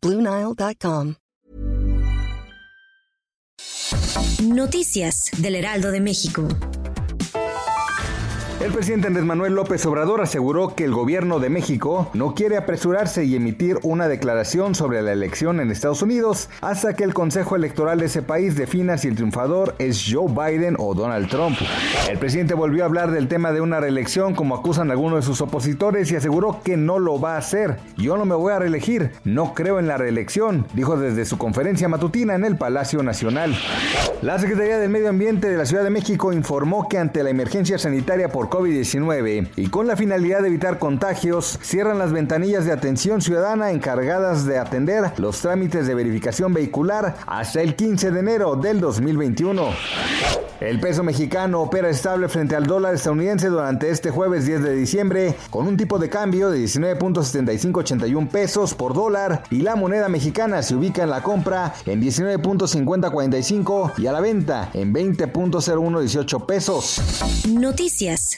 Bluenile.com. Noticias del Heraldo de México. El presidente Andrés Manuel López Obrador aseguró que el gobierno de México no quiere apresurarse y emitir una declaración sobre la elección en Estados Unidos hasta que el Consejo Electoral de ese país defina si el triunfador es Joe Biden o Donald Trump. El presidente volvió a hablar del tema de una reelección como acusan algunos de sus opositores y aseguró que no lo va a hacer. Yo no me voy a reelegir, no creo en la reelección, dijo desde su conferencia matutina en el Palacio Nacional. La Secretaría del Medio Ambiente de la Ciudad de México informó que ante la emergencia sanitaria por COVID-19 y con la finalidad de evitar contagios, cierran las ventanillas de atención ciudadana encargadas de atender los trámites de verificación vehicular hasta el 15 de enero del 2021. El peso mexicano opera estable frente al dólar estadounidense durante este jueves 10 de diciembre con un tipo de cambio de 19.7581 pesos por dólar y la moneda mexicana se ubica en la compra en 19.5045 y a la venta en 20.0118 pesos. Noticias